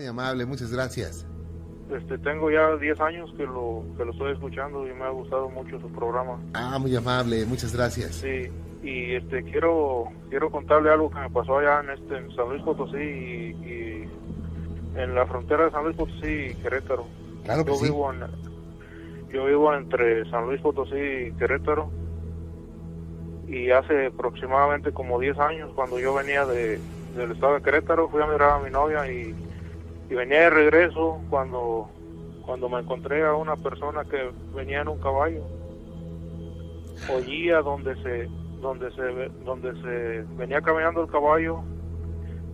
Muy amable, muchas gracias. Este, tengo ya 10 años que lo, que lo estoy escuchando y me ha gustado mucho su programa. Ah, muy amable, muchas gracias. Sí, y este quiero quiero contarle algo que me pasó allá en este en San Luis Potosí y, en la frontera de San Luis Potosí y Querétaro. Claro que yo sí. vivo en, yo vivo entre San Luis Potosí y Querétaro y hace aproximadamente como 10 años cuando yo venía de, del estado de Querétaro fui a mirar a mi novia y, y venía de regreso cuando cuando me encontré a una persona que venía en un caballo. Oía donde se donde se donde se venía caminando el caballo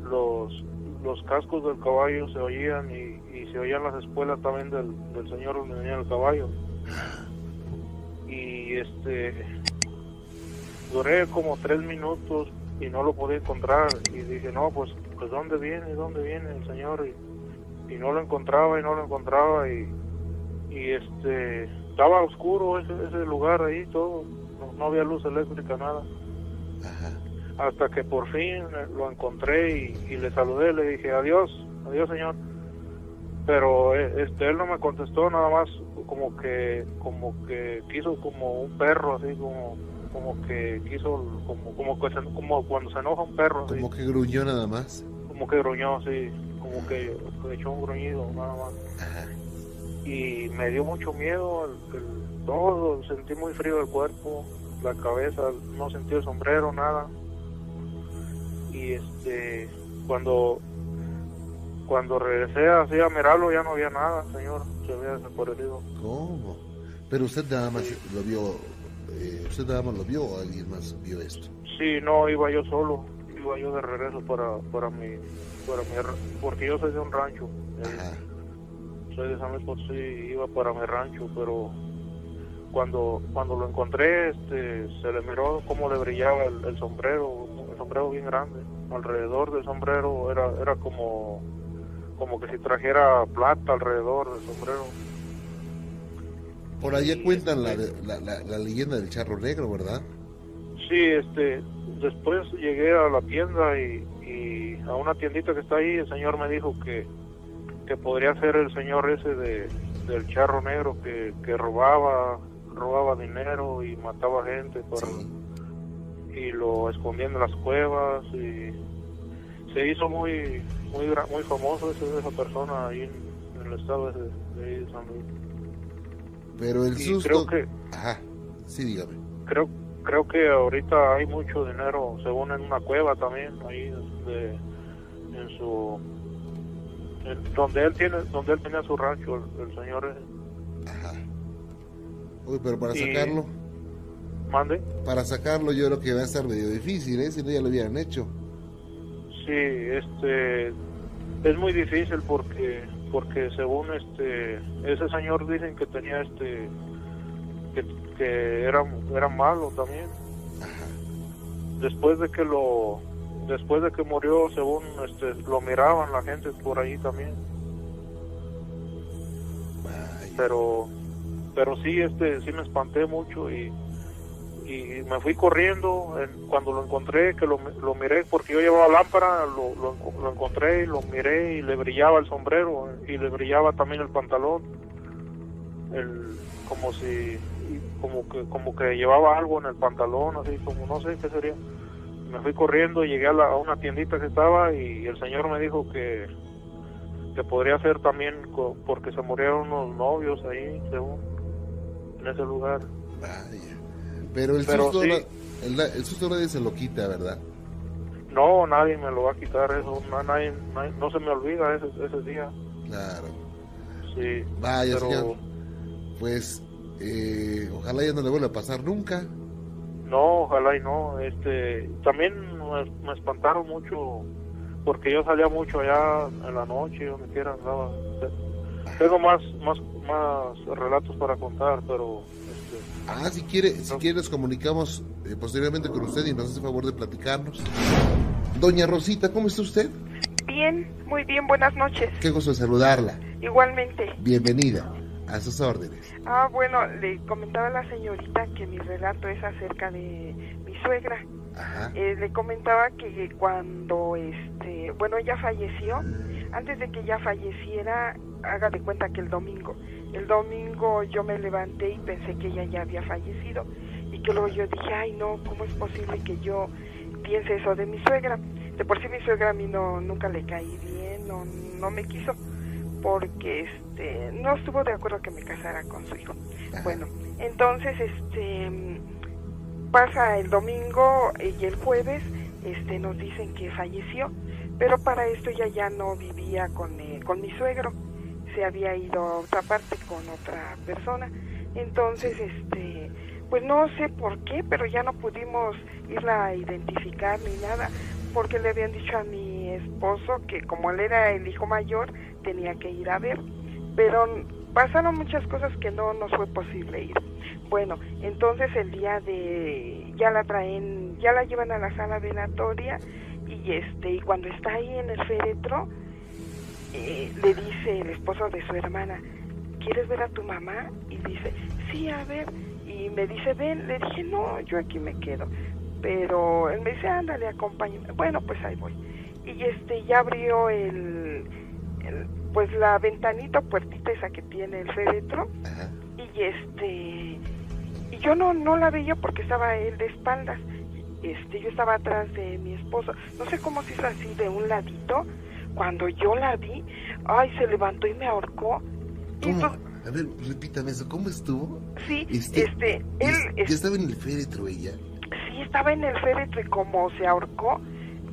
los los cascos del caballo se oían y, y se oían las espuelas también del, del señor donde venía el caballo. Y este duré como tres minutos y no lo podía encontrar. Y dije no pues pues dónde viene dónde viene el señor y, y no lo encontraba y no lo encontraba y, y este estaba oscuro ese, ese lugar ahí todo no, no había luz eléctrica nada. Hasta que por fin eh, lo encontré y, y le saludé le dije adiós adiós señor pero eh, este él no me contestó nada más como que como que quiso como un perro así como como que quiso como como como cuando se enoja un perro así, Como que gruñó nada más. como que gruñó así como que, que echó un gruñido nada más. Y me dio mucho miedo el- el- todo sentí muy frío el cuerpo la cabeza no sentí el sombrero nada. Y este cuando cuando regresé así a mirarlo ya no había nada señor se había desaparecido. ¿Cómo? Pero usted nada más lo vio, eh, usted nada más lo vio o alguien más vio esto. sí no iba yo solo iba yo de regreso para para mi para mi porque yo soy de un rancho. Eh, soy de San Luis Potosí iba para mi rancho pero cuando cuando lo encontré este se le miró cómo le brillaba el, el sombrero el sombrero bien grande. Alrededor del sombrero era era como como que si trajera plata alrededor del sombrero. Por allá cuentan la, de- la, la- la leyenda del charro negro, ¿verdad? Sí, este, después llegué a la tienda y, y a una tiendita que está ahí, el señor me dijo que, que podría ser el señor ese de, del charro negro que, que robaba, robaba dinero y mataba gente para- y lo escondía en las cuevas y se hizo muy muy muy famoso ese, esa persona ahí en, en el estado de, de San Luis. Pero el Y susto... creo que Ajá, sí, dígame. creo creo que ahorita hay mucho dinero según en una cueva también ahí de, en su en donde él tiene donde él tenía su rancho el, el señor ese. Uy, pero para Y- sacarlo, mande para sacarlo yo creo que va a estar medio difícil, ¿eh? Si no ya lo hubieran hecho. sí este es muy difícil porque porque según este ese señor dicen que tenía este que, que era era malo también. Después de que lo después de que murió según este lo miraban la gente por ahí también. Pero pero sí este sí me espanté mucho y y me fui corriendo. En- cuando lo encontré que lo, lo miré porque yo llevaba lámpara lo, lo, lo encontré y lo miré y le brillaba el sombrero y le brillaba también el pantalón. El como si como que como que llevaba algo en el pantalón así como no sé qué sería me fui corriendo y llegué a, la- a una tiendita que estaba y el señor me dijo que que podría ser también porque se murieron unos novios ahí según en ese lugar Pero el susto, sí. el, el susto nadie se lo quita, ¿verdad? no nadie me lo va a quitar eso no, nadie, nadie- no se me olvida ese, ese día Claro. sí Vaya, pero señor. Pues, eh, ojalá ya no le vuelva a pasar nunca. no ojalá y no este también me, me espantaron mucho porque yo salía mucho allá en la noche donde quiera andaba tengo más más más relatos para contar pero este, Ah, si quiere, si quiere nos comunicamos eh, posteriormente con usted y nos hace favor de platicarnos. Doña Rosita, ¿cómo está usted? Bien, muy bien, buenas noches. Qué gusto de saludarla. Igualmente. Bienvenida. A sus órdenes. Ah, bueno, le comentaba a la señorita que mi relato es acerca de mi suegra. Eh, le comentaba que cuando, este, bueno, ella falleció, antes de que ella falleciera, haga de cuenta que el domingo, el domingo yo me levanté y pensé que ella ya había fallecido y que luego yo dije, ay no, ¿cómo es posible que yo piense eso de mi suegra? De por sí mi suegra a mí no, nunca le caí bien, no, no me quiso porque este no estuvo de acuerdo que me casara con su hijo. Bueno, entonces este pasa el domingo y el jueves este nos dicen que falleció, pero para esto ella ya no vivía con, eh, con mi suegro, se había ido a otra parte con otra persona. Entonces, este, pues no sé por qué, pero ya no pudimos irla a identificar ni nada, porque le habían dicho a mi esposo que como él era el hijo mayor, tenía que ir a ver. Pero pasaron muchas cosas que no nos fue posible ir. Bueno, entonces el día de ya la traen, ya la llevan a la sala velatoria y este y cuando está ahí en el féretro eh, le dice el esposo de su hermana, ¿quieres ver a tu mamá? Y dice, sí, a ver. Y me dice, ven. Le dije, no, yo aquí me quedo. Pero él me dice, ándale, acompáñame. Bueno, pues ahí voy. Y este ya abrió el, pues la ventanita, puertita esa que tiene el féretro. Y este y yo no no la veía porque estaba él de espaldas. Este, yo estaba atrás de mi esposo. No sé cómo se hizo así de un ladito cuando yo la vi, ay, se levantó y me ahorcó. ¿Cómo? a ver, repítame eso, ¿cómo estuvo? Sí, este, este él... ¿Ya estaba en el féretro ella? Sí, estaba en el féretro y como se ahorcó,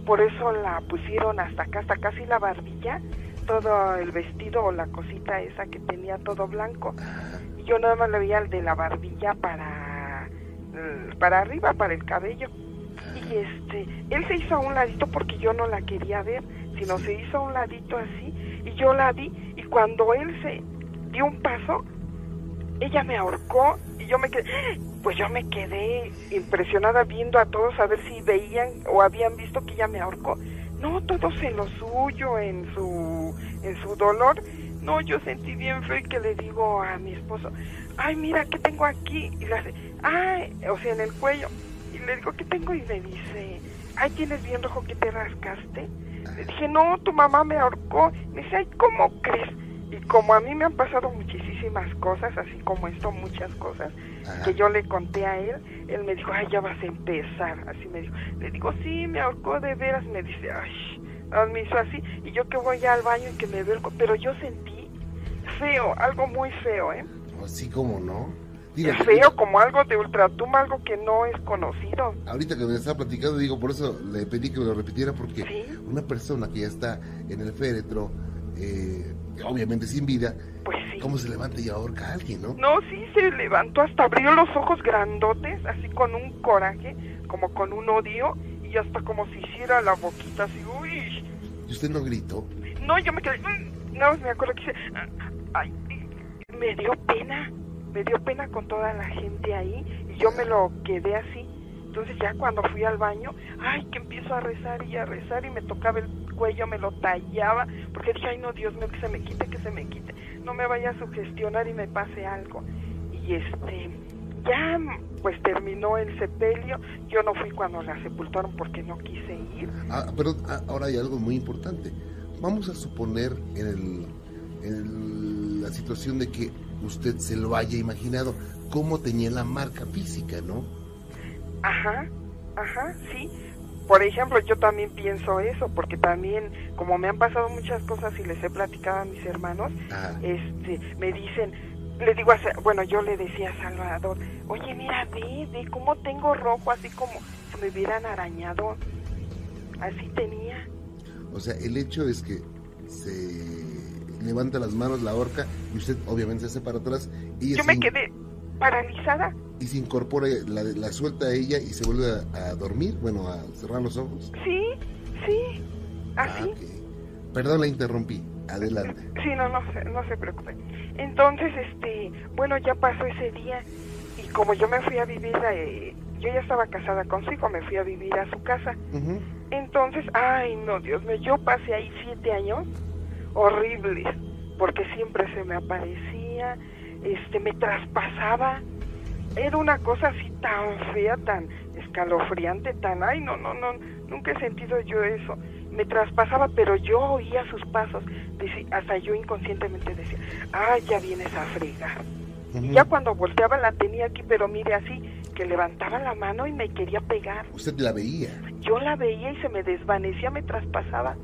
por eso la pusieron hasta acá, hasta casi la barbilla, todo el vestido o la cosita esa que tenía todo blanco. Y yo nada más le veía el de la barbilla para, para arriba, para el cabello. Y este, él se hizo a un ladito porque yo no la quería ver sino se hizo a un ladito así y yo la vi y cuando él se dio un paso, ella me ahorcó y yo me quedé, pues yo me quedé impresionada viendo a todos a ver si veían o habían visto que ella me ahorcó. No, todos en lo suyo, en su, en su dolor. No, yo sentí bien feo y que le digo a mi esposo, ay, mira, ¿qué tengo aquí? Y le hace, ay, o sea, en el cuello. Y le digo, ¿qué tengo? Y me dice, ay, ¿tienes bien rojo que te rascaste? Le dije, no, tu mamá me ahorcó. Me dice, ay, ¿cómo crees? Y como a mí me han pasado muchísimas cosas, así como esto, muchas cosas, que yo le conté a él, él me dijo, ay, ya vas a empezar. Así me dijo. Le digo, sí, me ahorcó de veras. Me dice, ay, me hizo así. Y yo que voy al baño y que me veo, pero yo sentí feo, algo muy feo, ¿eh? Así como no es feo, como algo de ultratumba, algo que no es conocido. Ahorita que me estaba platicando, digo, por eso le pedí que me lo repitiera, porque una persona que ya está en el féretro, eh, obviamente sin vida, pues ¿cómo se levanta y ahorca a alguien, no? No, sí, se levantó, hasta abrió los ojos grandotes, así con un coraje, como con un odio, y hasta como si hiciera la boquita así, uy. ¿Y usted no gritó? No, yo me quedé, mm, no, me acuerdo que hice, ay, me dio pena me dio pena con toda la gente ahí y yo me lo quedé así. Entonces ya cuando fui al baño, ay, que empiezo a rezar y a rezar y me tocaba el cuello, me lo tallaba, porque dije, ay no, Dios mío, que se me quite, que se me quite, no me vaya a sugestionar y me pase algo. Y este, ya pues terminó el sepelio, yo no fui cuando la sepultaron porque no quise ir. Ah, pero ah, ahora hay algo muy importante. Vamos a suponer en, el, en la situación de que usted se lo haya imaginado, cómo tenía la marca física, ¿no? Ajá, ajá, sí. Por ejemplo, yo también pienso eso, porque también, como me han pasado muchas cosas y les he platicado a mis hermanos, este, me dicen, le digo, a, bueno, yo le decía a Salvador, oye, mira, ve, ve cómo tengo rojo, así como si me hubieran arañado. Así tenía. O sea, el hecho es que se levanta las manos, la horca, y usted obviamente se hace para atrás. Y Yo me quedé paralizada. Y se incorpora, la, la suelta a ella y se vuelve a, dormir, bueno, a cerrar los ojos. Sí, sí, así. Ah, Perdón, la interrumpí. Adelante. Sí, no, no, no se preocupe. Entonces, este, bueno, ya pasó ese día y como yo me fui a vivir, eh, yo ya estaba casada con su hijo, me fui a vivir a su casa. Entonces, ay, no, Dios mío, yo pasé ahí siete años horribles, porque siempre se me aparecía, este, me traspasaba. Era una cosa así tan fea, tan escalofriante, tan, ay, no, no, no, nunca he sentido yo eso. me traspasaba, pero yo oía sus pasos, hasta yo inconscientemente decía, ah, ya vienes a fregar. Y ya cuando volteaba la tenía aquí, pero mire así, que levantaba la mano y me quería pegar. ¿Usted la veía? Yo la veía y se me desvanecía, me traspasaba.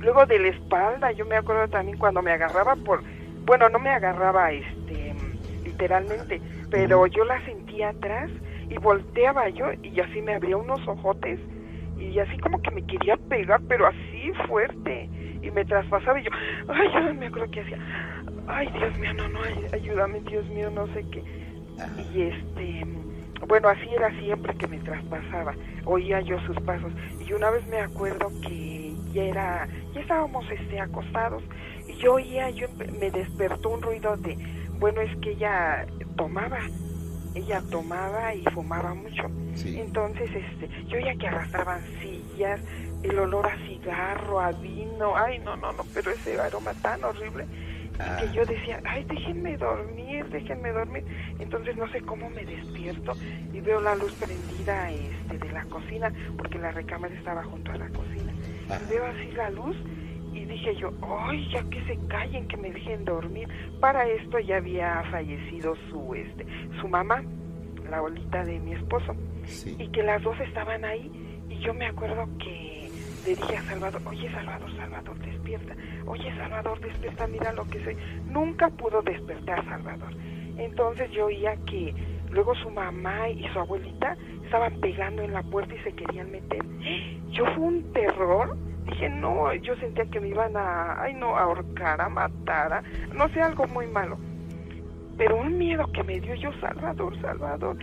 Luego de la espalda, yo me acuerdo también cuando me agarraba por, bueno, no me agarraba este literalmente, pero yo la sentía atrás y volteaba yo y así me abría unos ojotes y así como que me quería pegar, pero así fuerte. Y me traspasaba y yo, ay, yo me acuerdo que hacía, ay, Dios mío, no, no, ayúdame, Dios mío, no sé qué. Y este, bueno, así era siempre que me traspasaba, oía yo sus pasos. Y una vez me acuerdo que ya era, ya estábamos este, acostados y yo oía, yo me despertó un ruido de, bueno, es que ella tomaba, ella tomaba y fumaba mucho. Entonces, este, yo oía que arrastraban sillas, el olor a cigarro, a vino, ay, no, no, no, pero ese aroma tan horrible que ah. yo decía, ay, déjenme dormir, déjenme dormir. Entonces no sé cómo me despierto y veo la luz prendida este, de la cocina, porque la recámara estaba junto a la cocina. Ah. veo así la luz y dije yo, ay, ya que se callen, que me dejen dormir. Para esto ya había fallecido su, este, su mamá, la abuelita de mi esposo, y que las dos estaban ahí. Y yo me acuerdo que le dije a Salvador, oye Salvador, Salvador, despierta, oye Salvador, despierta, mira lo que soy. Nunca pudo despertar Salvador. Entonces yo oía que luego su mamá y su abuelita estaban pegando en la puerta y se querían meter. Yo fue un terror. Dije, no, yo sentía que me iban a, ay no, a ahorcar, a matar, no sé, algo muy malo. Pero un miedo que me dio yo, Salvador, Salvador,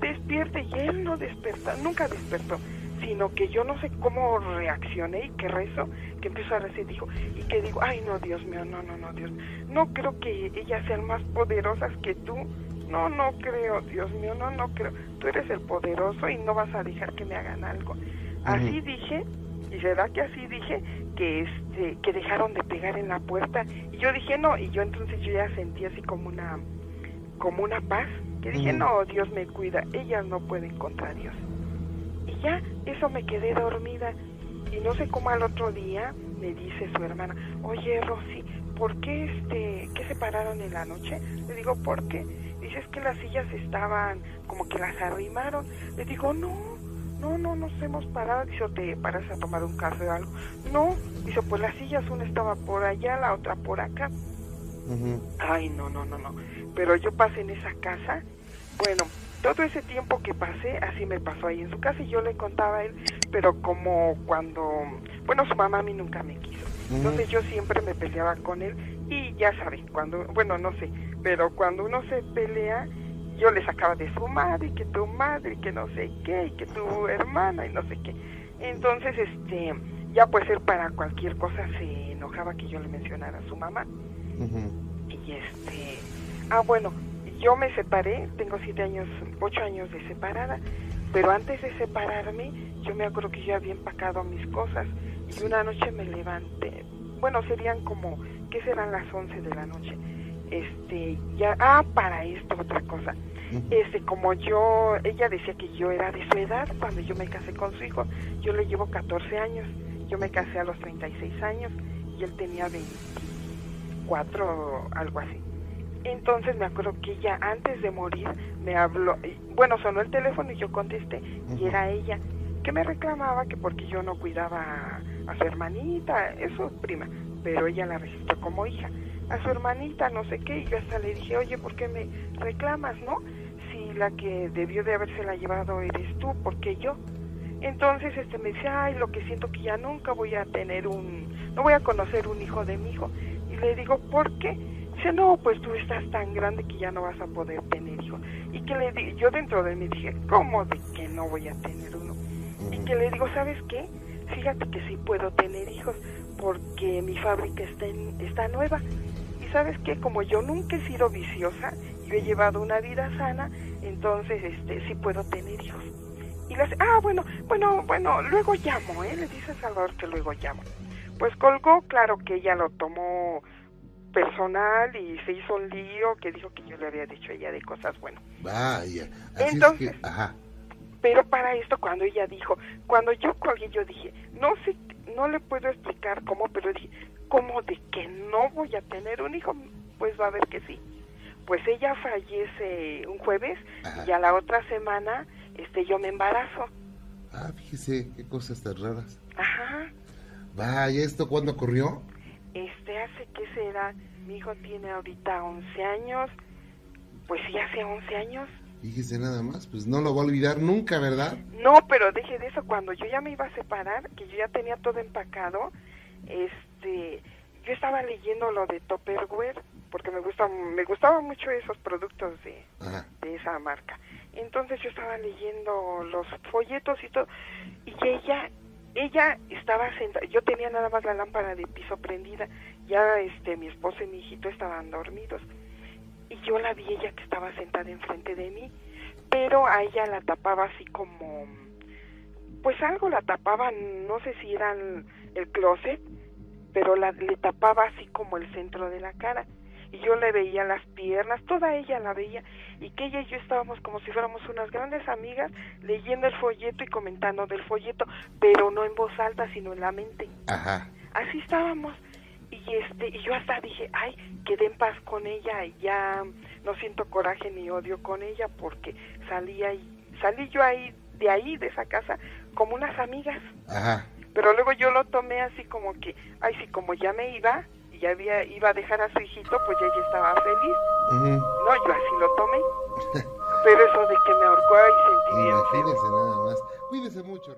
despierte y él no despertó, nunca despertó sino que yo no sé cómo reaccioné y que rezo, que empiezo a rezar y dijo, y que digo, ay no, Dios mío, no, no, no, Dios, no creo que ellas sean más poderosas que tú, no, no creo, Dios mío, no, no creo, tú eres el poderoso y no vas a dejar que me hagan algo. Así dije, y será que así dije, que este, que dejaron de pegar en la puerta, y yo dije no, y yo entonces yo ya sentí así como una, como una paz, que dije, no, Dios me cuida, ellas no pueden contra Dios ya, eso me quedé dormida. Y no sé cómo al otro día me dice su hermana, oye Rosy, ¿por qué, este, qué se pararon en la noche? Le digo, ¿por qué? Dice, es que las sillas estaban, como que las arrimaron. Le digo, no, no, no nos hemos parado. Dice, ¿te paras a tomar un café o algo? No, dice, pues las sillas, una estaba por allá, la otra por acá. Ay, no, no, no, no. Pero yo pasé en esa casa, bueno, todo ese tiempo que pasé, así me pasó ahí en su casa y yo le contaba a él, pero como cuando, bueno, su mamá a mí nunca me quiso. Entonces yo siempre me peleaba con él y ya sabe, cuando, bueno, no sé, pero cuando uno se pelea, yo le sacaba de su madre y que tu madre que no sé qué y que tu hermana y no sé qué. Entonces, este, ya pues él para cualquier cosa se enojaba que yo le mencionara a su mamá. Y este, ah, bueno, yo me separé, tengo siete años, ocho años de separada, pero antes de separarme, yo me acuerdo que yo había empacado mis cosas y una noche me levanté, bueno, serían como, ¿qué serán las once de la noche? Este, ya, ah, para esto otra cosa. Este, como yo, ella decía que yo era de su edad cuando yo me casé con su hijo, yo le llevo 14 años, yo me casé a los 36 años y él tenía 24, algo así. Entonces me acuerdo que ella antes de morir me habló, bueno, sonó el teléfono y yo contesté y era ella que me reclamaba que porque yo no cuidaba a, su hermanita, es su prima, pero ella la registró como hija, a su hermanita, no sé qué, y yo hasta le dije, oye, ¿por qué me reclamas, no? Si la que debió de haberse la llevado eres tú, ¿por qué yo? Entonces este me dice, ay, lo que siento que ya nunca voy a tener un, no voy a conocer un hijo de mi hijo. Y le digo, ¿por qué? No, pues tú estás tan grande que ya no vas a poder tener hijos. Y que le di yo dentro de mí dije, ¿cómo de que no voy a tener uno? Y que le digo, ¿sabes qué? Fíjate que sí puedo tener hijos porque mi fábrica está, está nueva. Sabes qué, como yo nunca he sido viciosa, yo he llevado una vida sana, entonces este sí puedo tener hijos. Y le ah, bueno, bueno, bueno, luego llamo, ¿eh? Le dice a Salvador que luego llamo. Pues colgó, claro que ella lo tomó personal y se hizo un lío que dijo que yo le había dicho a ella de cosas, bueno. Vaya, Entonces, ajá. Pero para esto, cuando ella dijo, cuando yo colgué, yo dije, no sé, no le puedo explicar cómo, pero dije, ¿cómo de que no voy a tener un hijo? Pues va a ver que sí. Pues ella fallece un jueves Ajá. y a la otra semana este yo me embarazo. Ah, fíjese, qué cosas tan raras. Ajá. Vaya, ¿esto cuándo ocurrió? Este hace que será, mi hijo tiene ahorita 11 años, pues sí hace 11 años. Fíjese nada más, pues no lo va a olvidar nunca, ¿verdad? No, pero deje de eso, cuando yo ya me iba a separar, que yo ya tenía todo empacado, este, yo estaba leyendo lo de Tupperware, porque me gusta, me gustaban mucho esos productos de, de esa marca. Entonces yo estaba leyendo los folletos y todo, y ella, ella estaba sentada, yo tenía nada más la lámpara de piso prendida, ya este, mi esposo y mi hijito estaban dormidos, y yo la vi ella que estaba sentada enfrente de mí, pero a ella la tapaba así como, pues algo la tapaba, no sé si era el, closet, pero la, le tapaba así como el centro de la cara y yo le veía las piernas, toda ella la veía, y que ella y yo estábamos como si fuéramos unas grandes amigas leyendo el folleto y comentando del folleto, pero no en voz alta, sino en la mente. Ajá. Así estábamos. Y este y yo hasta dije, ay, quedé en paz con ella y ya no siento coraje ni odio con ella porque salí ahí, salí yo ahí de ahí de esa casa como unas amigas. Ajá. Pero luego yo lo tomé así como que, ay, sí, como ya me iba, y ya había, iba a dejar a su hijito, pues ella estaba feliz. No, yo así lo tomé. Pero eso de que me ahorcó y sentí bien. Imagínese nada más. Cuídese mucho.